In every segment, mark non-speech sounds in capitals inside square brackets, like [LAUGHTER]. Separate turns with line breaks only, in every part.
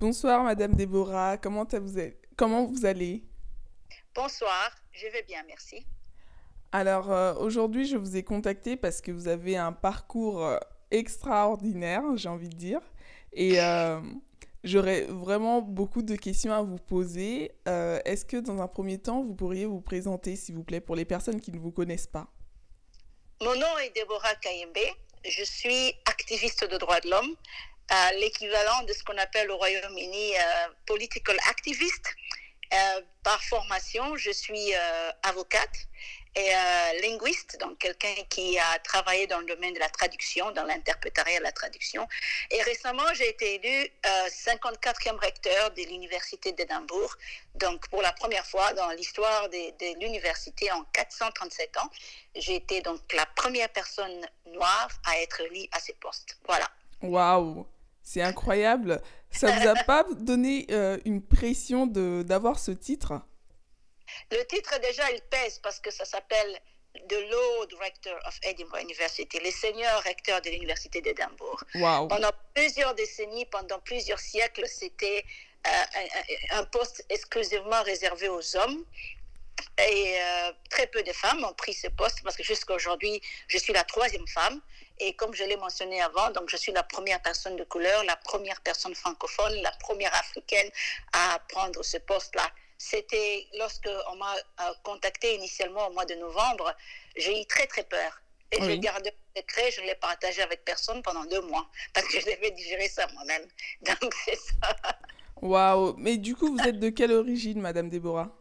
Bonsoir Madame Déborah, comment, vous, comment vous allez?
Bonsoir, je vais bien, merci.
Alors euh, aujourd'hui je vous ai contacté parce que vous avez un parcours euh, extraordinaire, j'ai envie de dire. Et euh, j'aurais vraiment beaucoup de questions à vous poser. Est-ce que dans un premier temps vous pourriez vous présenter s'il vous plaît pour les personnes qui ne vous connaissent pas?
Mon nom est Déborah Kayembe, je suis activiste de droits de l'homme l'équivalent de ce qu'on appelle au Royaume-Uni euh, political activist. Euh, par formation, je suis euh, avocate et linguiste, donc quelqu'un qui a travaillé dans le domaine de la traduction, dans l'interprétariat de la traduction. Et récemment, j'ai été élu 54e recteur de l'Université d'Édimbourg. Donc, pour la première fois dans l'histoire de, de l'université en 437 ans, j'ai été donc la première personne noire à être élue à ce poste. Voilà.
Waouh c'est incroyable. Ça vous a [LAUGHS] pas donné euh, une pression de d'avoir ce titre?
Le titre déjà il pèse parce que ça s'appelle The Lord Rector of Edinburgh University, les seigneurs recteurs de l'université d'Édimbourg. Pendant plusieurs décennies, pendant plusieurs siècles, c'était euh, un, poste exclusivement réservé aux hommes. Et euh, très peu de femmes ont pris ce poste parce que jusqu'à aujourd'hui, je suis la troisième femme. Et comme je l'ai mentionné avant, donc je suis la première personne de couleur, la première personne francophone, la première africaine à prendre ce poste-là. C'était lorsque on m'a euh, contacté initialement au mois de novembre, j'ai eu très très peur. Et j'ai gardé le secret, je ne l'ai partagé avec personne pendant deux mois [LAUGHS] parce que je devais digérer ça moi-même. [LAUGHS] Donc c'est ça.
Waouh! Mais du coup, vous êtes de quelle origine, Madame Déborah?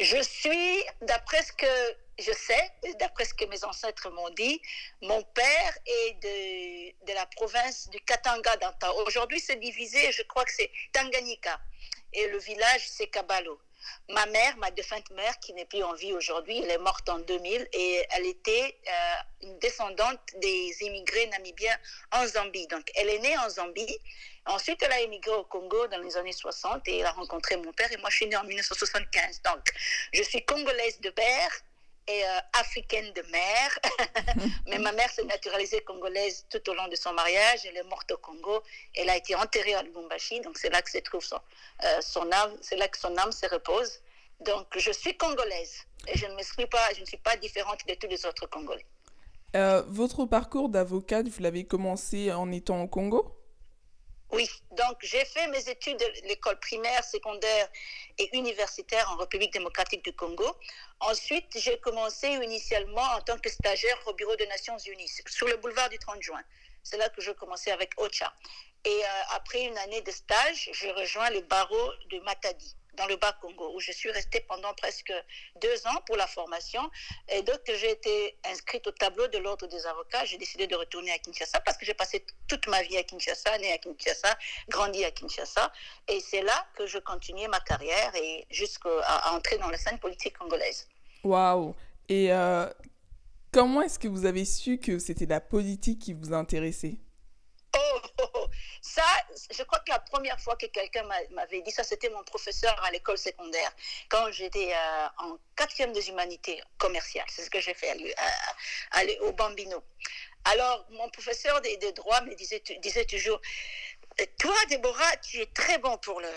Je suis, d'après ce que je sais, d'après ce que mes ancêtres m'ont dit, mon père est de, de la province du Katanga d'Anta. Aujourd'hui, c'est divisé, je crois que c'est Tanganyika. Et le village, c'est Kabalo. Ma mère, ma défunte mère, qui n'est plus en vie aujourd'hui, elle est morte en 2000 et elle était euh, une descendante des immigrés namibiens en Zambie. Donc, elle est née en Zambie. Ensuite, elle a émigré au Congo dans les années 60 et elle a rencontré mon père et moi, je suis née en 1975. Donc, je suis congolaise de père, et euh, africaine de mère. [LAUGHS] Mais ma mère s'est naturalisée congolaise tout au long de son mariage. Elle est morte au Congo. Elle a été enterrée à Lubumbashi. Donc c'est là que se trouve son, euh, son âme. C'est là que son âme se repose. Donc je suis congolaise. Et je ne pas, je ne suis pas différente de tous les autres Congolais.
Euh, votre parcours d'avocate, vous l'avez commencé en étant au Congo?
Oui, donc j'ai fait mes études de l'école primaire, secondaire et universitaire en République démocratique du Congo. Ensuite, j'ai commencé initialement en tant que stagiaire au Bureau des Nations Unies sur le boulevard du 30 juin. C'est là que je commençais avec OCHA. Et euh, après une année de stage, je rejoins le barreau de Matadi dans le Bas-Congo, où je suis restée pendant presque deux ans pour la formation. Et donc, j'ai été inscrite au tableau de l'ordre des avocats. J'ai décidé de retourner à Kinshasa parce que j'ai passé toute ma vie à Kinshasa, née à Kinshasa, grandi à Kinshasa. Et c'est là que je continuais ma carrière et jusqu'à entrer dans la scène politique congolaise.
Waouh! Et euh, comment est-ce que vous avez su que c'était la politique qui vous intéressait?
Ça, je crois que la première fois que quelqu'un m'avait dit ça, c'était mon professeur à l'école secondaire, quand j'étais euh, en quatrième des humanités commerciales. C'est ce que j'ai fait aller au Bambino. Alors, mon professeur des, droits me disait toujours, toi, Déborah, tu es très bon pour le,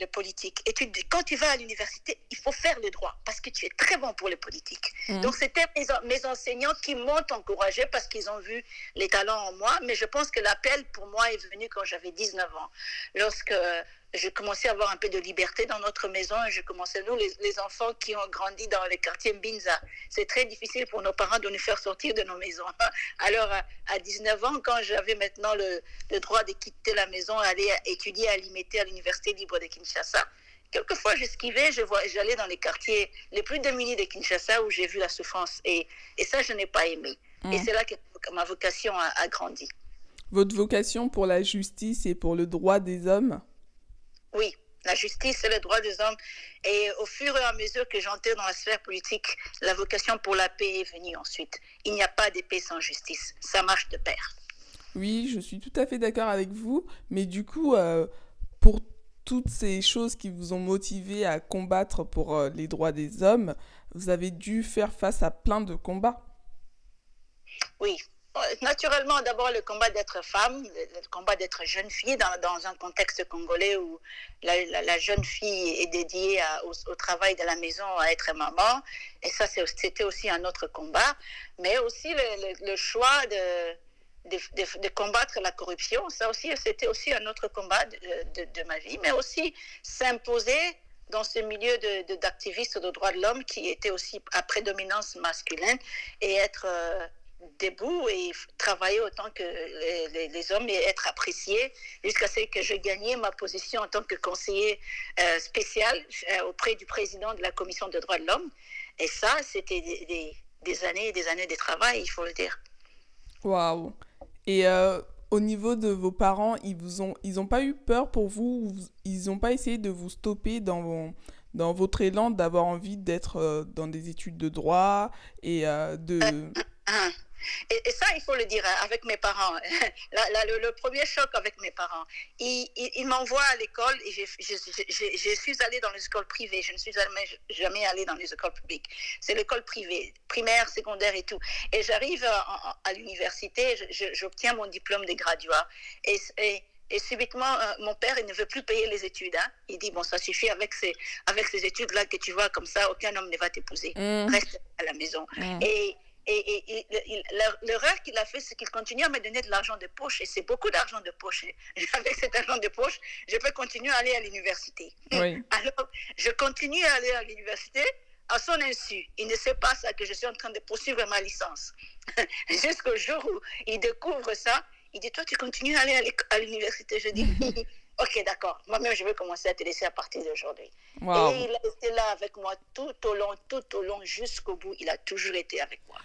le, politique. Et tu, quand tu vas à l'université, il faut faire le droit parce que tu es très bon pour le politique. Mmh. Donc, c'était mes, mes, enseignants qui m'ont encouragé parce qu'ils ont vu les talents en moi. Mais je pense que l'appel pour moi est venu quand j'avais 19 ans. Lorsque j'ai commencé à avoir un peu de liberté dans notre maison et j'ai commencé, nous, les, enfants qui ont grandi dans les quartiers Mbinza, c'est très difficile pour nos parents de nous faire sortir de nos maisons. [LAUGHS] Alors, à, 19 ans, quand j'avais maintenant le, le, droit de quitter la maison, aller étudier à l'IMT à l'Université libre de Kinshasa, quelquefois j'esquivais, j'allais dans les quartiers les plus démunis de Kinshasa où j'ai vu la souffrance. Et, et ça, je n'ai pas aimé. Et mmh. c'est là que ma vocation a, a grandi.
Votre vocation pour la justice et pour le droit des hommes?
Oui, la justice et les droits des hommes. Et au fur et à mesure que j'entre dans la sphère politique, la vocation pour la paix est venue ensuite. Il n'y a pas de paix sans justice. Ça marche de pair.
Oui, je suis tout à fait d'accord avec vous. Mais du coup, euh, pour toutes ces choses qui vous ont motivé à combattre pour euh, les droits des hommes, vous avez dû faire face à plein de combats.
Oui, naturellement, d'abord le combat d'être femme, le, combat d'être jeune fille dans, dans, un contexte congolais où la, jeune fille est dédiée au, travail de la maison, à être maman. Et ça, c'était aussi un autre combat. Mais aussi le, choix de, de, combattre la corruption, ça aussi, c'était aussi un autre combat de, ma vie. Mais aussi s'imposer dans ce milieu d'activistes de, de, droits de l'homme qui était aussi à prédominance masculine et être... Euh, debout et travailler autant que les, hommes et être apprécié jusqu'à ce que je gagnais ma position en tant que conseiller euh, spécial euh, auprès du président de la commission des droits de l'homme. Et ça, c'était des, années et des années de travail, il faut le dire.
Waouh! Et euh, au niveau de vos parents, ils vous ont, ils ont pas eu peur pour vous, ils n'ont pas essayé de vous stopper dans, dans votre élan d'avoir envie d'être dans des études de droit et de...
Et, ça, il faut le dire hein, avec mes parents. [LAUGHS] le, premier choc avec mes parents. Ils, ils, m'envoient à l'école et je, je, suis allée dans les écoles privées. Je ne suis jamais, jamais allée dans les écoles publiques. C'est l'école privée, primaire, secondaire et tout. Et j'arrive à, à l'université, j'obtiens mon diplôme de graduat. Et, et, subitement, euh, mon père, il ne veut plus payer les études. Hein. Il dit, bon, ça suffit avec ces, avec ces études-là que tu vois comme ça, aucun homme ne va t'épouser. Mmh. Reste à la maison. Mmh. Et et, l'erreur qu'il a fait, c'est qu'il continue à me donner de l'argent de poche. Et c'est beaucoup d'argent de poche. [LAUGHS] Avec cet argent de poche, je peux continuer à aller à l'université. [LAUGHS] Alors, je continue à aller à l'université à son insu. Il ne sait pas ça, que je suis en train de poursuivre ma licence. [LAUGHS] Jusqu'au jour où il découvre ça, il dit, toi, tu continues à aller à l'université. Je dis, Ok, d'accord. Moi-même, je vais commencer à te laisser à partir d'aujourd'hui. Et il a été là avec moi tout au long, tout au long, jusqu'au bout. Il a toujours été avec moi.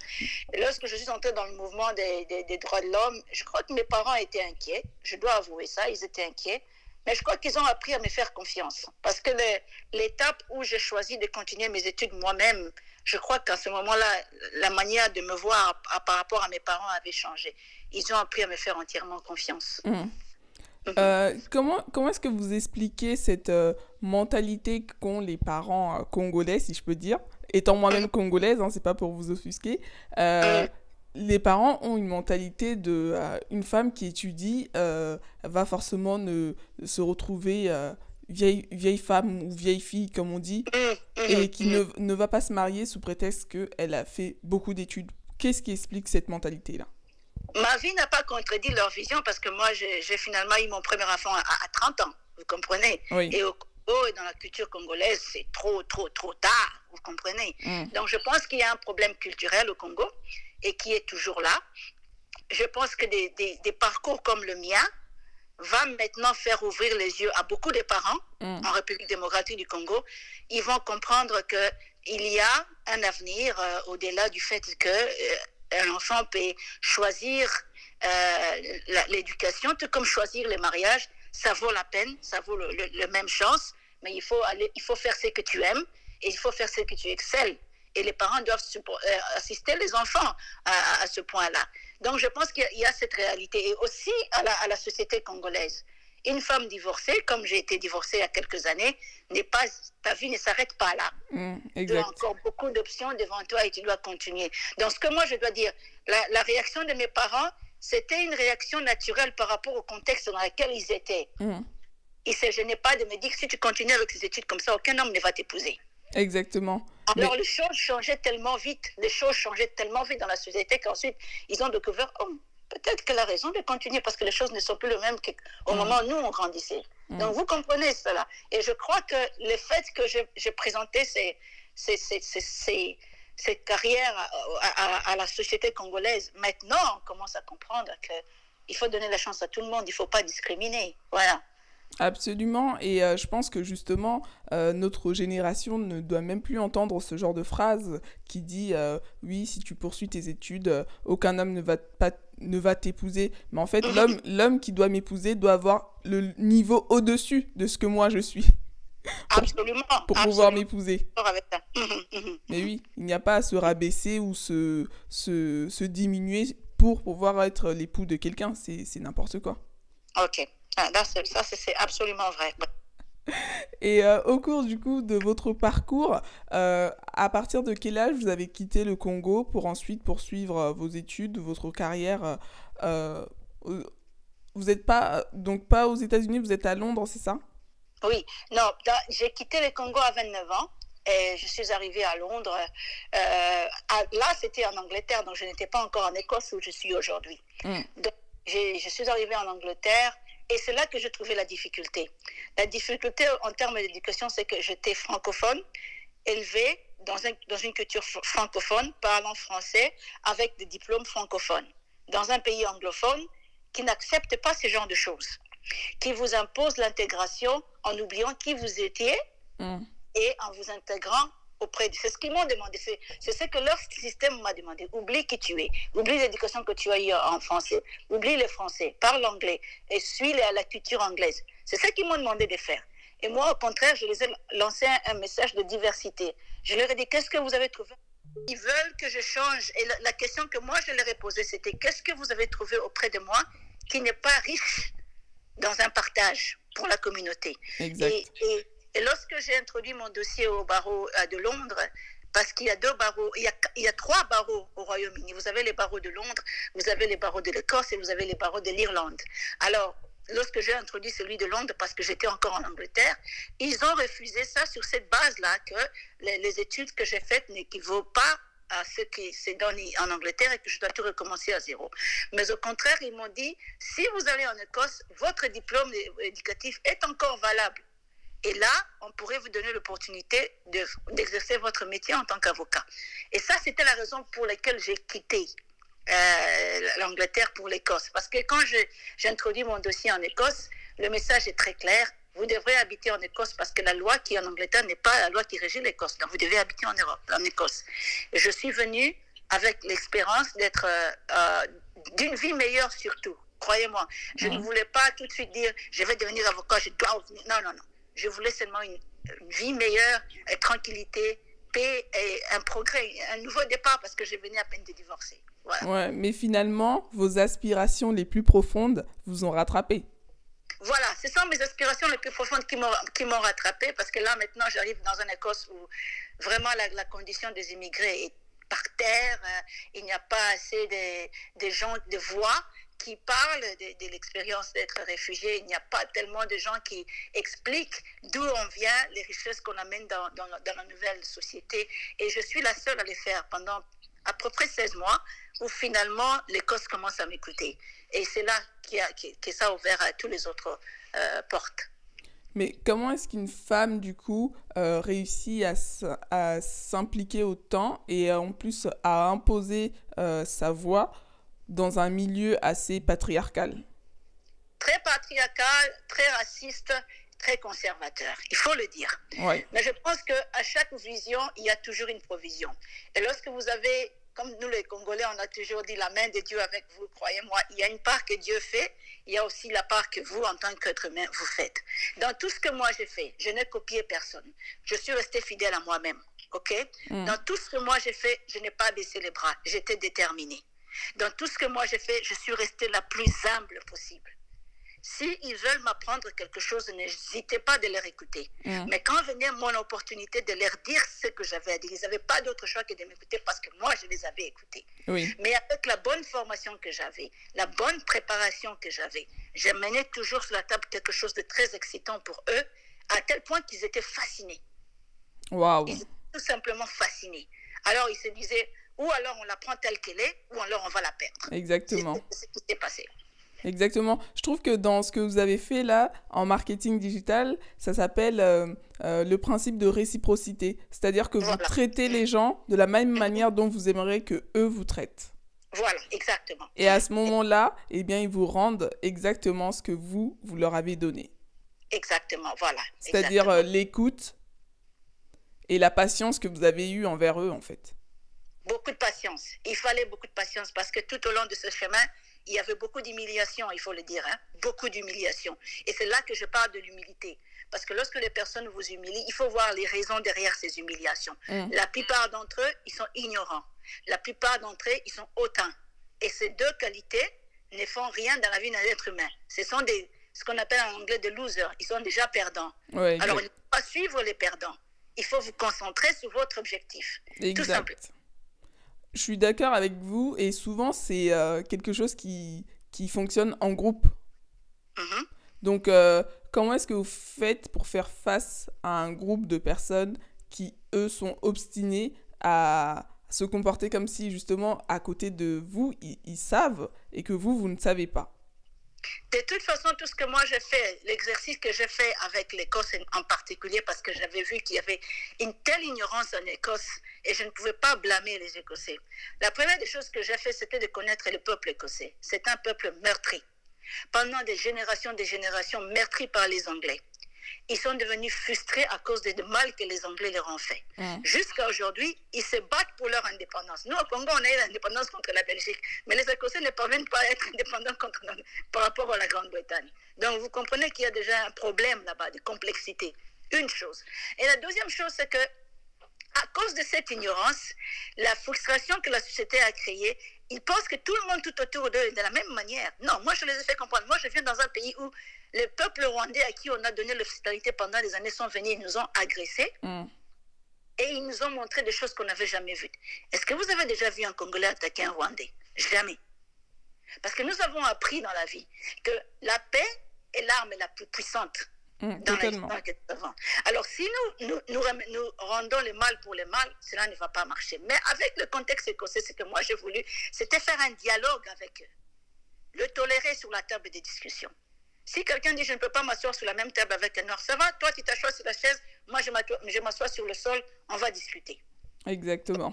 Et lorsque je suis entrée dans le mouvement des, des, droits de l'homme, je crois que mes parents étaient inquiets. Je dois avouer ça, ils étaient inquiets. Mais je crois qu'ils ont appris à me faire confiance. Parce que l'étape où j'ai choisi de continuer mes études moi-même, je crois qu'à ce moment-là, la manière de me voir par rapport à mes parents avait changé. Ils ont appris à me faire entièrement confiance.
Mmh. Euh, [LAUGHS] comment comment est-ce que vous expliquez cette euh, mentalité qu'ont les parents euh, congolais, si je peux dire? Étant moi-même congolaise, hein, c'est pas pour vous offusquer. les parents ont une mentalité de une femme qui étudie va forcément ne, se retrouver vieille, vieille femme ou vieille fille, comme on dit, et qui ne, ne va pas se marier sous prétexte qu'elle a fait beaucoup d'études. Qu'est-ce qui explique cette mentalité-là?
Ma vie n'a pas contredit leur vision parce que moi, j'ai finalement eu mon premier enfant à, 30 ans, vous comprenez? Et au Congo et dans la culture congolaise, c'est trop, trop, trop tard, vous comprenez? Mm. Donc, je pense qu'il y a un problème culturel au Congo et qui est toujours là. Je pense que des, des, parcours comme le mien va maintenant faire ouvrir les yeux à beaucoup de parents mm. en République démocratique du Congo. Ils vont comprendre qu'il y a un avenir euh, au-delà du fait que... Euh, un enfant peut choisir euh, l'éducation, tout comme choisir le mariage, ça vaut la peine, ça vaut la même chance, mais il faut, aller, il faut faire ce que tu aimes et il faut faire ce que tu excelles. Et les parents doivent euh, assister les enfants à, ce point-là. Donc je pense qu'il y, a cette réalité et aussi à la, à la société congolaise. Une femme divorcée, comme j'ai été divorcée il y a quelques années, n'est pas, ta vie ne s'arrête pas là.
Mmh,
tu as encore beaucoup d'options devant toi et tu dois continuer. Donc, ce que moi, je dois dire, la, réaction de mes parents, c'était une réaction naturelle par rapport au contexte dans lequel ils étaient. Mmh. Ils ne se gênaient pas de me dire que si tu continues avec ces études comme ça, aucun homme ne va t'épouser.
Exactement.
Alors, les choses changeaient tellement vite, les choses changeaient tellement vite dans la société qu'ensuite, ils ont découvert, oh, peut-être que la raison de continuer parce que les choses ne sont plus les mêmes qu'au mm. moment où nous, on grandissait. Mm. Donc, vous comprenez cela. Et je crois que le fait que j'ai présenté ces, cette carrière à, la société congolaise, maintenant, on commence à comprendre qu'il faut donner la chance à tout le monde, il ne faut pas discriminer. Voilà.
Absolument, et euh, je pense que justement, euh, notre génération ne doit même plus entendre ce genre de phrase qui dit euh, oui, si tu poursuis tes études, aucun homme ne va pas ne va t'épouser. Mais en fait, l'homme l'homme qui doit m'épouser doit avoir le niveau au-dessus de ce que moi je suis. [LAUGHS]
Absolument.
Pour pouvoir m'épouser. Mais oui, il n'y a pas à se rabaisser ou se, se, se diminuer pour pouvoir être l'époux de quelqu'un. C'est n'importe quoi.
Ok. Ah, ça, c'est absolument vrai. [LAUGHS]
Et euh, au cours du coup de votre parcours, euh, à partir de quel âge vous avez quitté le Congo pour ensuite poursuivre euh, vos études, votre carrière Vous n'êtes pas donc pas aux États-Unis, vous êtes à Londres, c'est ça?
Oui, non, j'ai quitté le Congo à 29 ans. Et je suis arrivée à Londres. là, c'était en Angleterre, donc je n'étais pas encore en Écosse où je suis aujourd'hui. Hmm. Donc, je suis arrivée en Angleterre et c'est là que je trouvais la difficulté. La difficulté en termes d'éducation, c'est que j'étais francophone, élevée dans, un, dans une culture francophone, parlant français, avec des diplômes francophones, dans un pays anglophone qui n'accepte pas ce genre de choses, qui vous impose l'intégration en oubliant qui vous étiez mm. et en vous intégrant auprès de... C'est ce qu'ils m'ont demandé, c'est ce que leur système m'a demandé. Oublie qui tu es, oublie l'éducation que tu as eue en français, oublie le français, parle anglais et suis la, la culture anglaise. C'est ce qu'ils m'ont demandé de faire. Et moi, au contraire, je les ai lancé un, message de diversité. Je leur ai dit, qu'est-ce que vous avez trouvé? Ils veulent que je change. Et la, question que moi, je leur ai posée, c'était, qu'est-ce que vous avez trouvé auprès de moi qui n'est pas riche dans un partage pour la communauté?
Exact.
et et lorsque j'ai introduit mon dossier au barreau euh, de Londres, parce qu'il y a deux barreaux, il y a trois barreaux au Royaume-Uni. Vous avez les barreaux de Londres, vous avez les barreaux de l'Écosse et vous avez les barreaux de l'Irlande. Alors, lorsque j'ai introduit celui de Londres, parce que j'étais encore en Angleterre, ils ont refusé ça sur cette base-là, que les, études que j'ai faites n'équivaut pas à ce qui s'est donné en Angleterre et que je dois tout recommencer à zéro. Mais au contraire, ils m'ont dit, si vous allez en Écosse, votre diplôme éducatif est encore valable. Et là, on pourrait vous donner l'opportunité d'exercer votre métier en tant qu'avocat. Et ça, c'était la raison pour laquelle j'ai quitté euh, l'Angleterre pour l'Écosse. Parce que quand j'ai introduit mon dossier en Écosse, le message est très clair. Vous devrez habiter en Écosse parce que la loi qui est en Angleterre n'est pas la loi qui régit l'Écosse. Donc, vous devez habiter en Europe, en Écosse. Et je suis venue avec l'expérience d'être euh, euh, d'une vie meilleure surtout. Croyez-moi, je ne voulais pas tout de suite dire je vais devenir avocat, je dois. Non, non, non. Je voulais seulement une, vie meilleure, une tranquillité, paix et un progrès, un nouveau départ parce que je venais à peine de divorcer.
Ouais, mais finalement, vos aspirations les plus profondes vous ont rattrapé.
Voilà, ce sont mes aspirations les plus profondes qui m'ont rattrapé parce que là, maintenant, j'arrive dans une Écosse où vraiment la, condition des immigrés est par terre, euh, il n'y a pas assez de, de gens, de voix qui parlent de, l'expérience d'être réfugié. Il n'y a pas tellement de gens qui expliquent d'où on vient, les richesses qu'on amène dans, la nouvelle société. Et je suis la seule à les faire pendant à peu près 16 mois, où finalement l'Écosse commence à m'écouter. Et c'est là que ça a ouvert à toutes les autres euh, portes.
Mais comment est-ce qu'une femme, du coup, euh, réussit à, s'impliquer autant et en plus à imposer euh, sa voix dans un milieu assez patriarcal
Très patriarcal, très raciste, très conservateur, il faut le dire. Mais je pense qu'à chaque vision, il y a toujours une provision. Et lorsque vous avez, comme nous les Congolais, on a toujours dit la main de Dieu avec vous, croyez-moi, il y a une part que Dieu fait, il y a aussi la part que vous, en tant qu'être humain, vous faites. Dans tout ce que moi j'ai fait, je n'ai copié personne. Je suis resté fidèle à moi-même. OK? Mm. Dans tout ce que moi j'ai fait, je n'ai pas baissé les bras. J'étais déterminée. Dans tout ce que moi j'ai fait, je suis restée la plus humble possible. S'ils veulent m'apprendre quelque chose, n'hésitez pas de leur écouter. Mais quand venait mon opportunité de leur dire ce que j'avais à dire, ils n'avaient pas d'autre choix que de m'écouter parce que moi, je les avais écoutés. Mais avec la bonne formation que j'avais, la bonne préparation que j'avais, j'amenais toujours sur la table quelque chose de très excitant pour eux, à tel point qu'ils étaient fascinés.
Wow.
Ils étaient tout simplement fascinés. Alors, ils se disaient, ou alors on la prend telle qu'elle est, ou alors on va la perdre.
Exactement.
C'est ce qui s'est passé.
Exactement. Je trouve que dans ce que vous avez fait là, en marketing digital, ça s'appelle euh, euh, le principe de réciprocité. C'est-à-dire que vous traitez les gens de la même manière dont vous aimeriez que eux vous traitent.
Voilà, exactement.
Et à ce moment-là, eh bien, ils vous rendent exactement ce que vous, vous leur avez donné.
Exactement, voilà.
C'est-à-dire euh, l'écoute et la patience que vous avez eue envers eux, en fait
beaucoup de patience. Il fallait beaucoup de patience parce que tout au long de ce chemin, il y avait beaucoup d'humiliation, il faut le dire, hein. beaucoup d'humiliation. Et c'est là que je parle de l'humilité. Parce que lorsque les personnes vous humilient, il faut voir les raisons derrière ces humiliations. Mm. La plupart d'entre eux, ils sont ignorants. La plupart d'entre eux, ils sont hautains. Et ces deux qualités ne font rien dans la vie d'un être humain. Ce sont des, ce qu'on appelle en anglais de loser. Ils sont déjà perdants.
Ouais,
Alors, il ne faut pas suivre les perdants. Il faut vous concentrer sur votre objectif. Tout simplement.
Je suis d'accord avec vous et souvent c'est euh, quelque chose qui, qui fonctionne en groupe.
Mhm.
Donc euh, comment est-ce que vous faites pour faire face à un groupe de personnes qui, eux, sont obstinés à se comporter comme si justement à côté de vous, ils, ils savent et que vous, vous ne savez pas?
De toute façon, tout ce que moi j'ai fait, l'exercice que j'ai fait avec l'Écosse en particulier, parce que j'avais vu qu'il y avait une telle ignorance en Écosse et je ne pouvais pas blâmer les Écossais. La première des choses que j'ai fait, c'était de connaître le peuple écossais. C'est un peuple meurtri. Pendant des générations, des générations, meurtri par les Anglais. Ils sont devenus frustrés à cause du mal que les Anglais leur ont fait. Jusqu'à aujourd'hui, ils se battent pour leur indépendance. Nous, au Congo, on a eu l'indépendance contre la Belgique, mais les Écossais ne parviennent pas à être indépendants contre, par rapport à la Grande-Bretagne. Donc, vous comprenez qu'il y a déjà un problème là-bas de complexité. Une chose. Et la deuxième chose, c'est que, à cause de cette ignorance, la frustration que la société a créée, ils pensent que tout le monde tout autour d'eux est de la même manière. Non, moi, je les ai fait comprendre. Moi, je viens dans un pays où le peuple rwandais à qui on a donné l'hospitalité pendant des années sont venus, ils nous ont agressés
Mm.
et ils nous ont montré des choses qu'on n'avait jamais vues. Est-ce que vous avez déjà vu un Congolais attaquer un Rwandais? Jamais. Parce que nous avons appris dans la vie que la paix est l'arme la plus puissante
Mm,
dans l'histoire que nous avons. Alors, si nous, nous, nous rendons le mal pour le mal, cela ne va pas marcher. Mais avec le contexte écossais, ce que moi j'ai voulu, c'était faire un dialogue avec eux. Le tolérer sur la table des discussions. Si quelqu'un dit je ne peux pas m'asseoir sur la même table avec un noir, ça va, toi tu t'assois sur la chaise, moi je m'assois- sur le sol, on va discuter.
Exactement.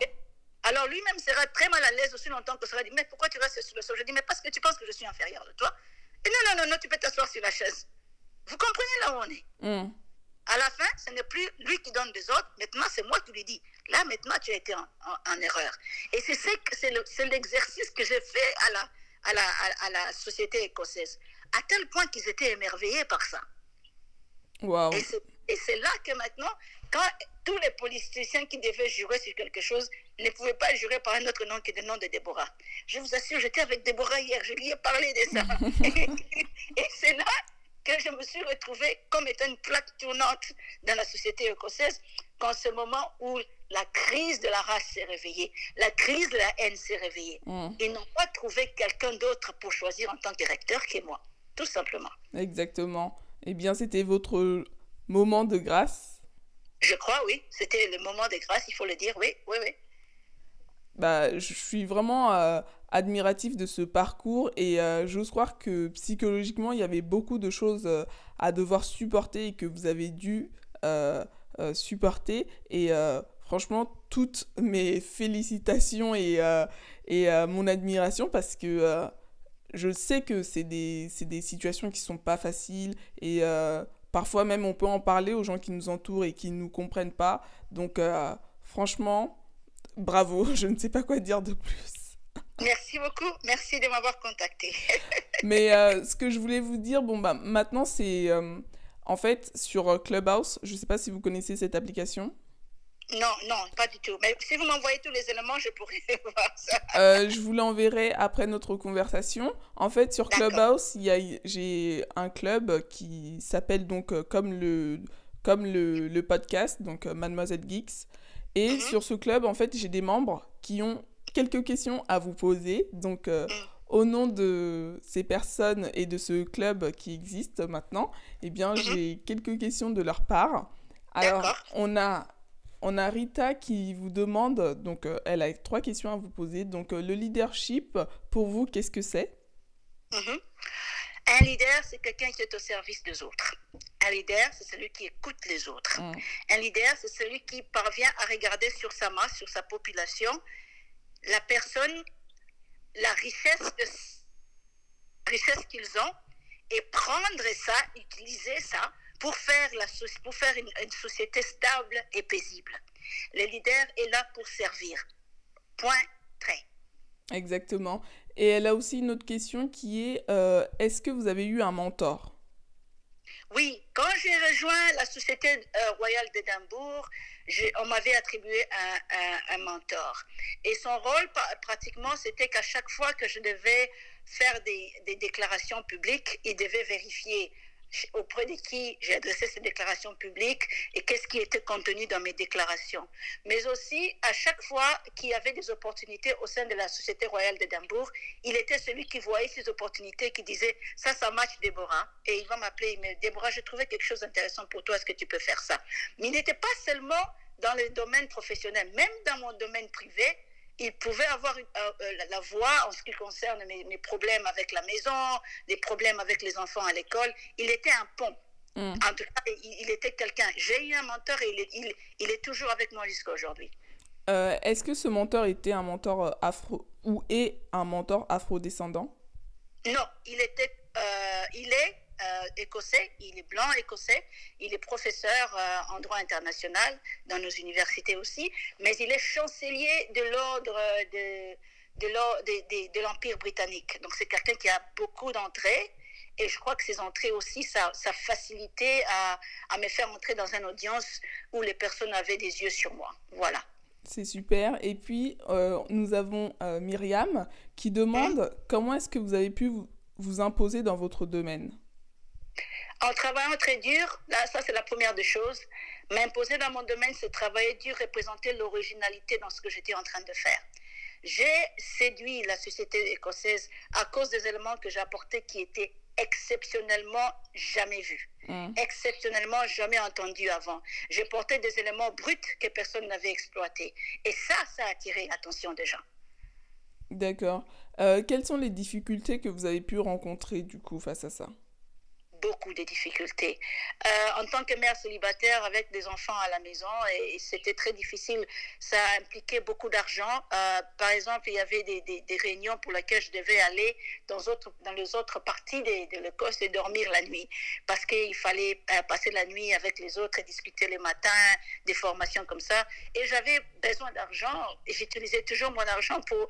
Alors lui-même sera très mal à l'aise aussi longtemps que sera dit, mais pourquoi tu restes sur le sol? Je dis, mais parce que tu penses que je suis inférieur de toi. Et non, non, non, non, tu peux t'asseoir sur la chaise. Vous comprenez là où on est?
Mm.
À la fin, ce n'est plus lui qui donne des ordres, maintenant c'est moi qui lui dis. Là, maintenant, tu as été en, en- en erreur. Et c'est l'exercice que j'ai fait à la, à, la, à la société écossaise, à tel point qu'ils étaient émerveillés par ça. Et c'est- là que maintenant, quand tous les politiciens qui devaient jurer sur quelque chose ne pouvaient pas jurer par un autre nom que le nom de Déborah. Je vous assure, j'étais avec Déborah hier, je lui ai parlé de ça. [LAUGHS] et c'est là que je me suis retrouvée comme étant une plaque tournante dans la société écossaise, qu'en ce moment où la crise de la race s'est réveillée, la crise de la haine s'est réveillée.
Mm.
Ils n'ont pas trouvé quelqu'un d'autre pour choisir en tant que recteur que moi, tout simplement.
Exactement. Eh bien, c'était votre moment de grâce.
Je crois, oui. C'était le moment de grâce, il faut le dire. Oui, oui, oui.
Bah, je suis vraiment euh, admiratif de ce parcours et euh, j'ose croire que psychologiquement, il y avait beaucoup de choses euh, à devoir supporter et que vous avez dû euh, supporter. Et franchement, toutes mes félicitations et, et mon admiration parce que je sais que c'est des, c'est des situations qui sont pas faciles et euh, parfois même on peut en parler aux gens qui nous entourent et qui ne nous comprennent pas. Donc, euh, franchement, bravo, [LAUGHS] je ne sais pas quoi dire de plus.
Merci beaucoup. Merci de m'avoir contacté. [LAUGHS]
Mais euh, ce que je voulais vous dire, bon, bah, maintenant, c'est en fait sur Clubhouse. Je ne sais pas si vous connaissez cette application.
Non, non, pas du tout. Mais si vous m'envoyez tous les éléments, je pourrais [LAUGHS] voir ça.
Euh, je vous l'enverrai après notre conversation. En fait, sur. Clubhouse, j'ai un club qui s'appelle donc euh, comme le, comme le, le podcast, donc euh, Mademoiselle Geeks. Et
Mhm.
sur ce club, en fait, j'ai des membres qui ont quelques questions à vous poser. Donc,
Mhm.
au nom de ces personnes et de ce club qui existe maintenant, eh bien,
Mhm.
j'ai quelques questions de leur part. Alors, on a, on a Rita qui vous demande, donc euh, elle a trois questions à vous poser. Donc, euh, le leadership, pour vous, qu'est-ce que c'est?
Mhm. Un leader, c'est quelqu'un qui est au service des autres. Un leader, c'est celui qui écoute les autres.
Mm.
Un leader, c'est celui qui parvient à regarder sur sa masse, sur sa population, la personne, la richesse, de- richesse qu'ils ont, et prendre ça, utiliser ça pour faire, la, pour faire une, une société stable et paisible. Le leader est là pour servir. Point, trait.
Exactement. Et elle a aussi une autre question qui est euh, est-ce que vous avez eu un mentor?
Oui, quand j'ai rejoint la Société euh, royale d'Édimbourg, on m'avait attribué un, un- un mentor. Et son rôle, pratiquement, c'était qu'à chaque fois que je devais faire des, des déclarations publiques, il devait vérifier auprès de qui j'ai adressé ces déclarations publiques et qu'est-ce qui était contenu dans mes déclarations. Mais aussi, à chaque fois qu'il y avait des opportunités au sein de la Société royale d'Édimbourg, il était celui qui voyait ces opportunités, qui disait, ça, ça match Déborah. Et il va m'appeler, il me dit, Déborah, j'ai trouvé quelque chose d'intéressant pour toi, est-ce que tu peux faire ça? Mais il n'était pas seulement dans le domaine professionnel, même dans mon domaine privé, il pouvait avoir euh, euh, la voix en ce qui concerne mes, problèmes avec la maison, les problèmes avec les enfants à l'école. Il était un pont. Mm. En tout cas, il, était quelqu'un. J'ai eu un mentor et il est, il, est toujours avec moi jusqu'à aujourd'hui.
Euh, est-ce que ce mentor était un mentor afro ou est un mentor afro-descendant?
Non, il était, il est écossais, il est blanc écossais, il est professeur euh, en droit international dans nos universités aussi, mais il est chancelier de l'ordre de, de, l'Empire britannique. Donc c'est quelqu'un qui a beaucoup d'entrées. Et je crois que ces entrées aussi, ça, ça facilitait à, à, me faire entrer dans une audience où les personnes avaient des yeux sur moi. Voilà.
C'est super. Et puis, euh, nous avons Myriam qui demande hein? comment est-ce que vous avez pu vous imposer dans votre domaine?
En travaillant très dur, là, ça c'est la première des choses. M'imposer dans mon domaine, c'est travailler dur, représenter l'originalité dans ce que j'étais en train de faire. J'ai séduit la société écossaise à cause des éléments que j'ai apportés qui étaient exceptionnellement jamais vus, mm. exceptionnellement jamais entendus avant. J'ai porté des éléments bruts que personne n'avait exploités. Et ça, ça a attiré l'attention des gens.
D'accord. Euh, quelles sont les difficultés que vous avez pu rencontrer du coup face à ça?
Beaucoup de difficultés. Euh, en tant que mère célibataire avec des enfants à la maison, et, c'était très difficile, ça impliquait beaucoup d'argent. Euh, par exemple, il y avait des, réunions pour lesquelles je devais aller dans, dans les autres parties de, de et dormir la nuit, parce qu'il fallait euh, passer la nuit avec les autres et discuter les matins, des formations comme ça. Et j'avais besoin d'argent, j'utilisais toujours mon argent pour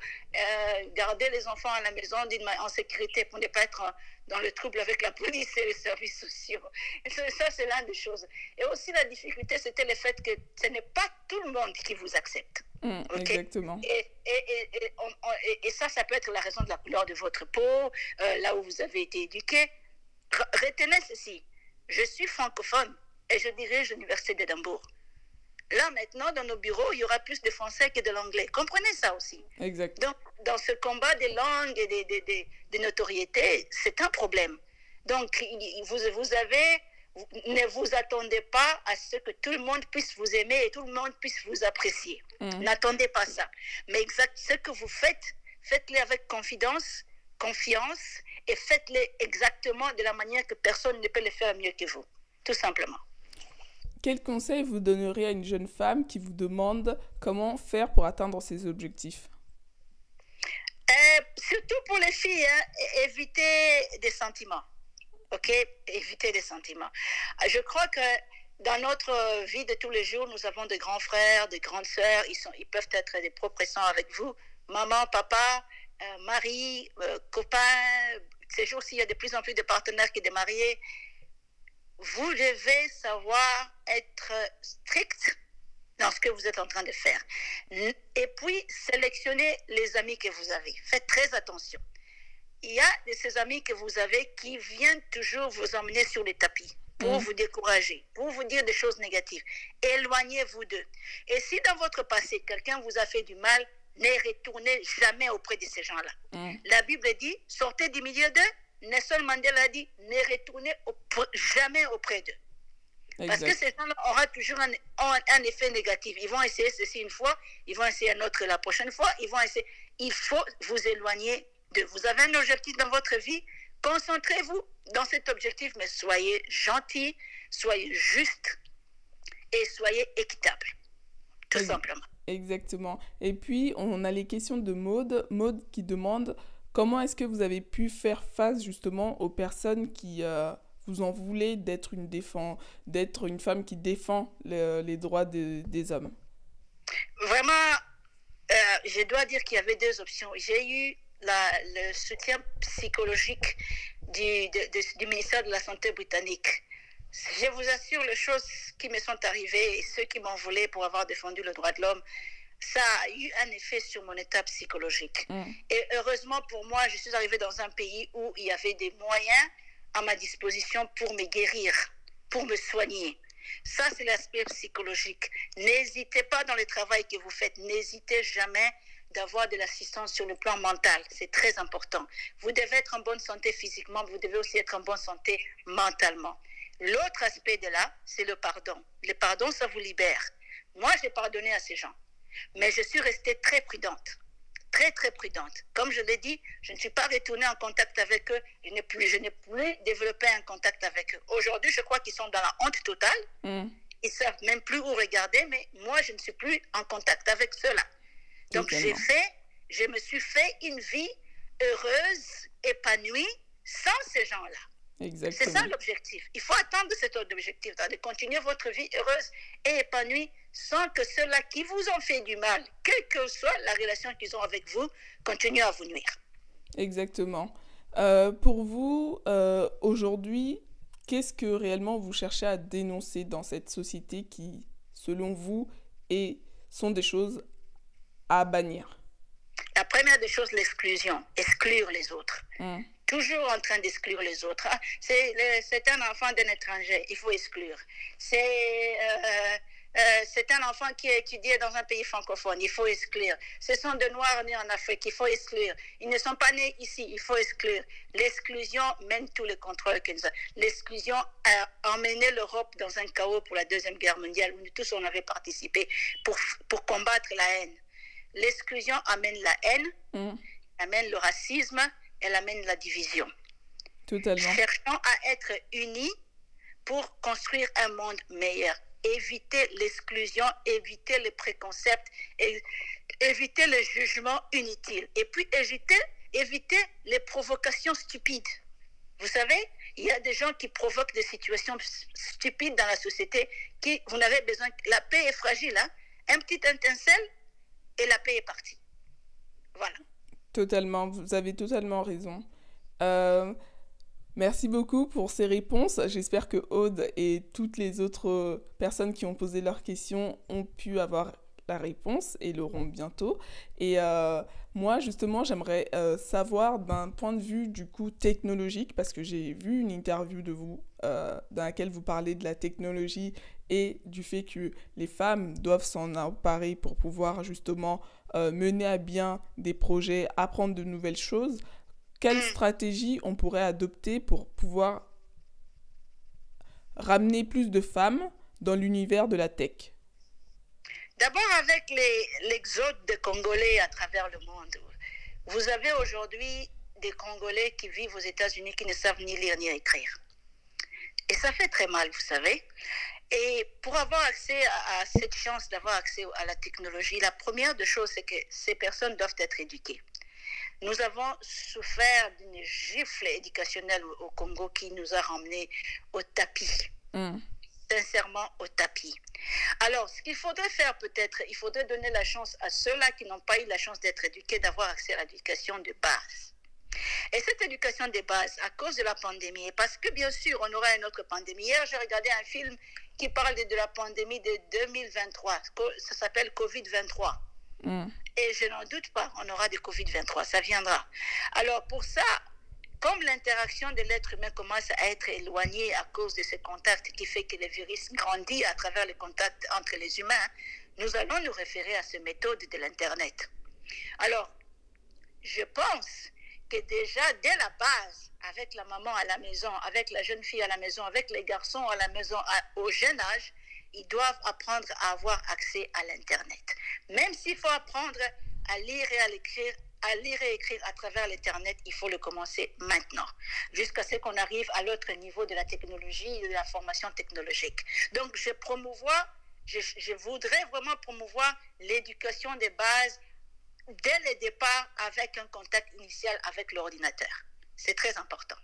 garder les enfants à la maison en sécurité, pour ne pas être dans le trouble avec la police et les services sociaux. Et ça, c'est l'une des choses. Et aussi, la difficulté, c'était le fait que ce n'est pas tout le monde qui vous accepte.
Mmh, exactement.
Et, et, et, et, ça, ça peut être la raison de la couleur de votre peau, euh, là où vous avez été éduqué. Retenez ceci. Je suis francophone et je dirige l'Université d'Édimbourg. Là, maintenant, dans nos bureaux, il y aura plus de français que de l'anglais. Comprenez ça aussi.
Exact.
Donc, dans ce combat des langues et des, des, des, notoriétés, c'est un problème. Donc, vous, vous avez, ne vous attendez pas à ce que tout le monde puisse vous aimer et tout le monde puisse vous apprécier. Mm. N'attendez pas ça. Mais exact, ce que vous faites, faites-le avec confidence, confiance et faites-le exactement de la manière que personne ne peut le faire mieux que vous. Tout simplement.
Quel conseil vous donneriez à une jeune femme qui vous demande comment faire pour atteindre ses objectifs?
Euh, Surtout pour les filles, hein, éviter des sentiments. OK? Éviter des sentiments. Je crois que dans notre vie de tous les jours, nous avons de grands frères, de grandes sœurs. Ils, sont, ils peuvent être des propressants avec vous. Maman, papa, euh, mari, euh, copain. Ces jours-ci, il y a de plus en plus de partenaires qui sont mariés vous devez savoir être strict dans ce que vous êtes en train de faire. Et puis, sélectionnez les amis que vous avez. Faites très attention. Il y a de ces amis que vous avez qui viennent toujours vous emmener sur les tapis pour mm. vous décourager, pour vous dire des choses négatives. Éloignez-vous d'eux. Et si dans votre passé, quelqu'un vous a fait du mal, ne retournez jamais auprès de ces gens-là. Mm. La Bible dit, sortez du milieu d'eux Nelson Mandela a dit ne retournez jamais auprès d'eux. Parce que ces gens-là auront toujours un, un, effet négatif. Ils vont essayer ceci une fois, ils vont essayer un autre la prochaine fois, ils vont essayer. Il faut vous éloigner de. Vous avez un objectif dans votre vie, concentrez-vous dans cet objectif, mais soyez gentil, soyez juste et soyez équitable. Tout simplement.
Exactement. Et puis, on a les questions de Maude. Maude qui demande Comment est-ce que vous avez pu faire face justement aux personnes qui euh, vous en voulaient d'être une, d'être une femme qui défend les droits des hommes?
Vraiment, euh, je dois dire qu'il y avait deux options. J'ai eu le soutien psychologique du, du ministère de la Santé britannique. Je vous assure, les choses qui me sont arrivées, ceux qui m'ont volé pour avoir défendu le droit de l'homme, ça a eu un effet sur mon état psychologique.
Mm.
Et heureusement pour moi, je suis arrivée dans un pays où il y avait des moyens à ma disposition pour me guérir, pour me soigner. Ça, c'est l'aspect psychologique. N'hésitez pas dans le travail que vous faites, n'hésitez jamais d'avoir de l'assistance sur le plan mental. C'est très important. Vous devez être en bonne santé physiquement, vous devez aussi être en bonne santé mentalement. L'autre aspect de là, c'est le pardon. Le pardon, ça vous libère. Moi, j'ai pardonné à ces gens, mais je suis restée très prudente. Très, très prudente. Comme je l'ai dit, je ne suis pas retournée en contact avec eux. Je n'ai plus, je n'ai plus développé un contact avec eux. Aujourd'hui, je crois qu'ils sont dans la honte totale.
Mm.
Ils savent même plus où regarder, mais moi, je ne suis plus en contact avec ceux-là. Donc, j'ai fait, je me suis fait une vie heureuse, épanouie, sans ces gens-là. C'est ça l'objectif. Il faut atteindre cet objectif, de continuer votre vie heureuse et épanouie sans que ceux-là qui vous ont fait du mal, quelle que soit la relation qu'ils ont avec vous, continuent à vous nuire.
Exactement. Euh, pour vous, euh, aujourd'hui, qu'est-ce que réellement vous cherchez à dénoncer dans cette société qui, selon vous, est, sont des choses à bannir?
La première des choses, l'exclusion, exclure les autres.
Mm.
toujours en train d'exclure les autres. Ah, c'est un enfant d'un étranger, il faut exclure. C'est euh, euh, c'est un enfant qui a étudié dans un pays francophone, il faut exclure. Ce sont des Noirs nés en Afrique, il faut exclure. Ils ne sont pas nés ici, il faut exclure. L'exclusion mène tous les contrôles que nous avons. L'exclusion a emmené l'Europe dans un chaos pour la Deuxième Guerre mondiale, où nous tous on avait participé pour, pour combattre la haine. L'exclusion amène la haine,
Mm.
amène le racisme, elle amène la division.
Totalement.
Cherchons à être unis pour construire un monde meilleur. Éviter l'exclusion, éviter les préconcepts, éviter le jugement inutile. Et puis éviter, éviter les provocations stupides. Vous savez, il y a des gens qui provoquent des situations stupides dans la société qui, vous n'avez besoin, la paix est fragile, hein? un petit étincelle et la paix est partie. Voilà.
Totalement, vous avez totalement raison. Euh, merci beaucoup pour ces réponses. J'espère que Aude et toutes les autres personnes qui ont posé leurs questions ont pu avoir la réponse et l'auront bientôt. Et euh, moi, justement, j'aimerais euh, savoir d'un point de vue du coup technologique, parce que j'ai vu une interview de vous euh, dans laquelle vous parlez de la technologie et du fait que les femmes doivent s'en emparer pour pouvoir justement mener à bien des projets, apprendre de nouvelles choses. Quelle stratégie on pourrait adopter pour pouvoir ramener plus de femmes dans l'univers de la tech?
D'abord avec l'exode des Congolais à travers le monde. Vous avez aujourd'hui des Congolais qui vivent aux États-Unis qui ne savent ni lire ni écrire. Et ça fait très mal, vous savez. Et pour avoir accès à, à cette chance d'avoir accès à la technologie, la première des choses, c'est que ces personnes doivent être éduquées. Nous avons souffert d'une gifle éducationnelle au Congo qui nous a ramenés au tapis
Mm.
sincèrement au tapis. Alors, ce qu'il faudrait faire peut-être, il faudrait donner la chance à ceux-là qui n'ont pas eu la chance d'être éduqués, d'avoir accès à l'éducation de base. Et cette éducation de base, à cause de la pandémie, et parce que bien sûr, on aura une autre pandémie. Hier, j'ai regardé un film qui parle de, de la pandémie de 2023. Co- Ça s'appelle Covid-23.
Mm.
Et je n'en doute pas, on aura des Covid-23, ça viendra. Alors pour ça, comme l'interaction de l'être humain commence à être éloignée à cause de ce contact qui fait que le virus grandit à travers le contact entre les humains, nous allons nous référer à ces méthodes de l'Internet. Alors, je pense que déjà dès la base, avec la maman à la maison, avec la jeune fille à la maison, avec les garçons à la maison au jeune âge, ils doivent apprendre à avoir accès à l'Internet. Même s'il faut apprendre à lire et à l'écrire, à lire et écrire à travers l'Internet, il faut le commencer maintenant, jusqu'à ce qu'on arrive à l'autre niveau de la technologie et de la formation technologique. Donc, je promouvois, je, je voudrais vraiment promouvoir l'éducation des bases dès le départ avec un contact initial avec l'ordinateur. C'est très important.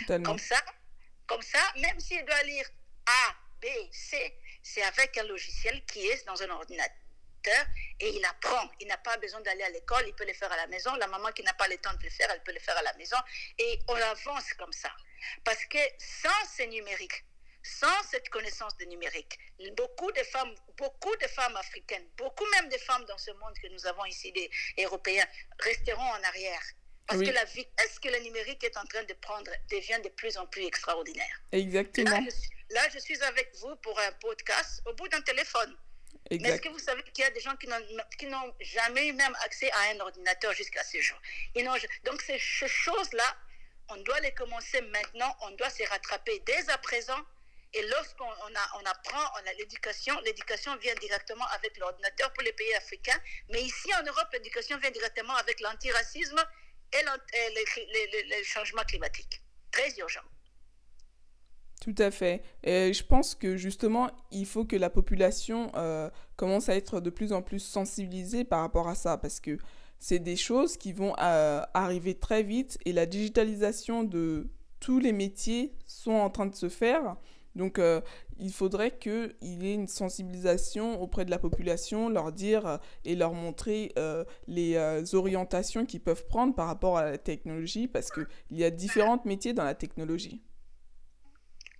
Totalement.
Comme ça, comme ça, même s'il doit lire A, B, C, c'est avec un logiciel qui est dans un ordinateur et il apprend. Il n'a pas besoin d'aller à l'école, il peut le faire à la maison. La maman qui n'a pas le temps de le faire, elle peut le faire à la maison. Et on avance comme ça. Parce que sans ces numériques, sans cette connaissance du numérique, beaucoup de femmes, beaucoup de femmes africaines, beaucoup même de femmes dans ce monde que nous avons ici, des Européens, resteront en arrière. Parce que la vitesse que le numérique est en train de prendre devient de plus en plus extraordinaire?
Exactement.
Là je, suis avec vous pour un podcast au bout d'un téléphone. Mais est-ce que vous savez qu'il y a des gens qui n'ont jamais eu même accès à un ordinateur jusqu'à ce jour? Donc ces choses-là, on doit les commencer maintenant, on doit se rattraper dès à présent. Et lorsqu'on on apprend on l'éducation, l'éducation vient directement avec l'ordinateur pour les pays africains. Mais ici en Europe, l'éducation vient directement avec l'antiracisme et le changement climatique. Très urgent.
Tout à fait. Et je pense que justement, il faut que la population euh, commence à être de plus en plus sensibilisée par rapport à ça, parce que c'est des choses qui vont euh, arriver très vite et la digitalisation de tous les métiers sont en train de se faire. Donc, euh, il faudrait qu'il y ait une sensibilisation auprès de la population, leur dire et leur montrer les orientations qu'ils peuvent prendre par rapport à la technologie, parce qu'il y a différents métiers dans la technologie.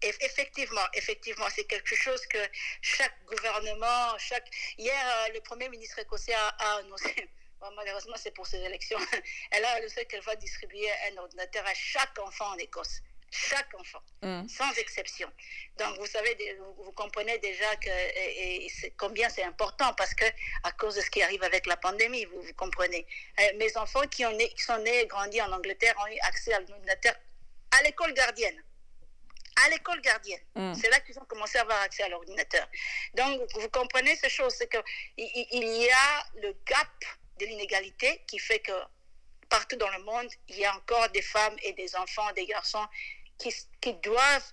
Effectivement, effectivement, c'est quelque chose que chaque gouvernement, chaque hier, le premier ministre écossais a annoncé [LAUGHS] malheureusement, c'est pour ces élections. [LAUGHS] Elle a annoncé qu'elle va distribuer un ordinateur à chaque enfant en Écosse. Chaque enfant, mm. sans exception. Donc, vous savez, vous, comprenez déjà que, et, combien c'est important parce que, à cause de ce qui arrive avec la pandémie, vous, vous comprenez. Euh, mes enfants qui, ont qui sont nés et grandis en Angleterre ont eu accès à l'ordinateur à l'école gardienne à l'école gardienne. Mm. C'est là qu'ils ont commencé à avoir accès à l'ordinateur. Donc, vous comprenez ces choses, c'est qu'il il y a le gap de l'inégalité qui fait que partout dans le monde, il y a encore des femmes et des enfants, des garçons qui, qui doivent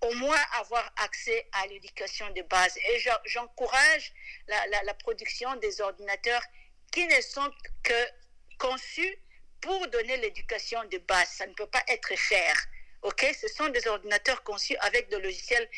au moins avoir accès à l'éducation de base. Et j'encourage la, la, la, production des ordinateurs qui ne sont que conçus pour donner l'éducation de base. Ça ne peut pas être cher. OK Ce sont des ordinateurs conçus avec des logiciels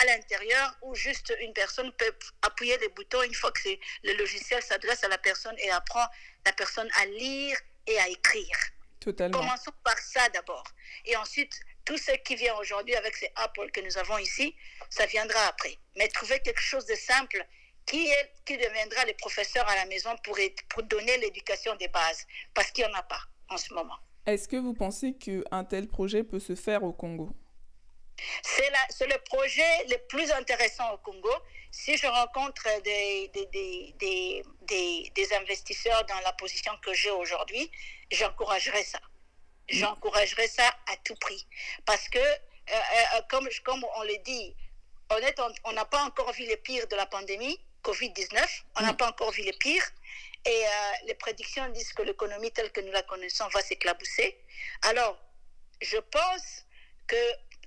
à l'intérieur où juste une personne peut appuyer les boutons une fois que le logiciel s'adresse à la personne et apprend la personne à lire et à écrire.
Totalement.
Commençons par ça d'abord. Et ensuite, tout ce qui vient aujourd'hui avec ces Apple que nous avons ici, ça viendra après. Mais trouver quelque chose de simple qui, est, qui deviendra les professeurs à la maison pour, pour donner l'éducation des bases, parce qu'il n'y en a pas en ce moment.
Est-ce que vous pensez qu'un tel projet peut se faire au Congo?
C'est le projet le plus intéressant au Congo. Si je rencontre des, des, des, des investisseurs dans la position que j'ai aujourd'hui, j'encouragerai ça. J'encouragerai ça à tout prix. Parce que, euh, euh, comme, comme on le dit, on n'a pas encore vu le pire de la pandémie, Covid-19, on n'a pas encore vu le pire. Et euh, les prédictions disent que l'économie telle que nous la connaissons va s'éclabousser. Alors, je pense que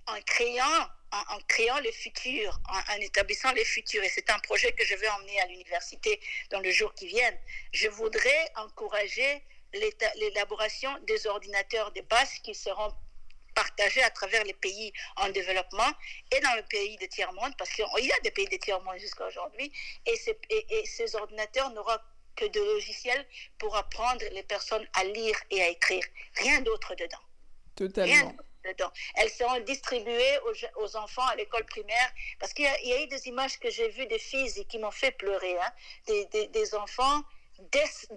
en créant, en, créant le futur, en, établissant le futur, et c'est un projet que je vais emmener à l'université dans le jour qui viennent, je voudrais encourager l'élaboration des ordinateurs de base qui seront partagés à travers les pays en développement et dans le pays de tiers-monde, parce qu'il y a des pays de tiers-monde jusqu'à aujourd'hui, et, et, ces ordinateurs n'auront que de logiciels pour apprendre les personnes à lire et à écrire. Rien d'autre dedans.
Totalement.
dedans. Elles seront distribuées aux, enfants à l'école primaire parce qu'il y, a eu des images que j'ai vues des filles qui m'ont fait pleurer. Hein. Des, des, enfants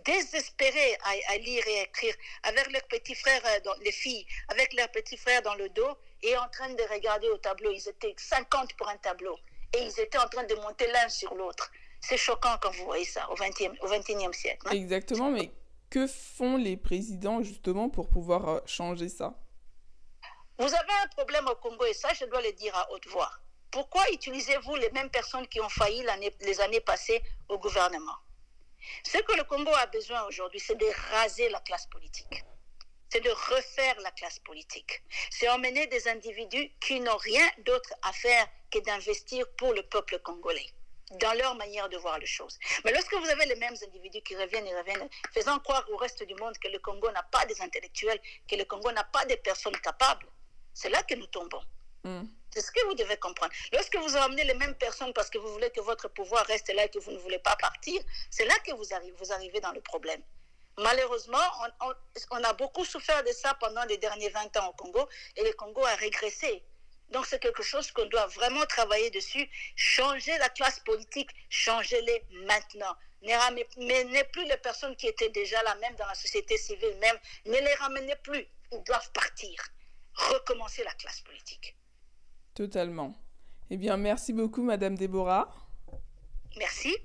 désespérés à, lire et à écrire avec leurs petits frères, euh, dans, les filles, avec leurs petits frères dans le dos et en train de regarder au tableau. Ils étaient 50 pour un tableau et ils étaient en train de monter l'un sur l'autre. C'est choquant quand vous voyez ça au, 20e, au 21e siècle.
Hein. Exactement, mais que font les présidents justement pour pouvoir euh, changer ça?
Vous avez un problème au Congo et ça, je dois le dire à haute voix. Pourquoi utilisez-vous les mêmes personnes qui ont failli les années passées au gouvernement? Ce que le Congo a besoin aujourd'hui, c'est de raser la classe politique. C'est de refaire la classe politique. C'est emmener des individus qui n'ont rien d'autre à faire que d'investir pour le peuple congolais dans leur manière de voir les choses. Mais lorsque vous avez les mêmes individus qui reviennent et reviennent, faisant croire au reste du monde que le Congo n'a pas des intellectuels, que le Congo n'a pas des personnes capables, c'est là que nous tombons. Mm. C'est ce que vous devez comprendre. Lorsque vous amenez les mêmes personnes parce que vous voulez que votre pouvoir reste là et que vous ne voulez pas partir, c'est là que vous arrivez, vous arrivez dans le problème. Malheureusement, on, on, a beaucoup souffert de ça pendant les derniers 20 ans au Congo et le Congo a régressé Donc c'est quelque chose qu'on doit vraiment travailler dessus, changer la classe politique, changer-les maintenant. Mais n'est plus les personnes qui étaient déjà là même dans la société civile même, ne les ramenez plus. Ils doivent partir, recommencer la classe politique.
Totalement. Eh bien, merci beaucoup, Madame Déborah.
Merci.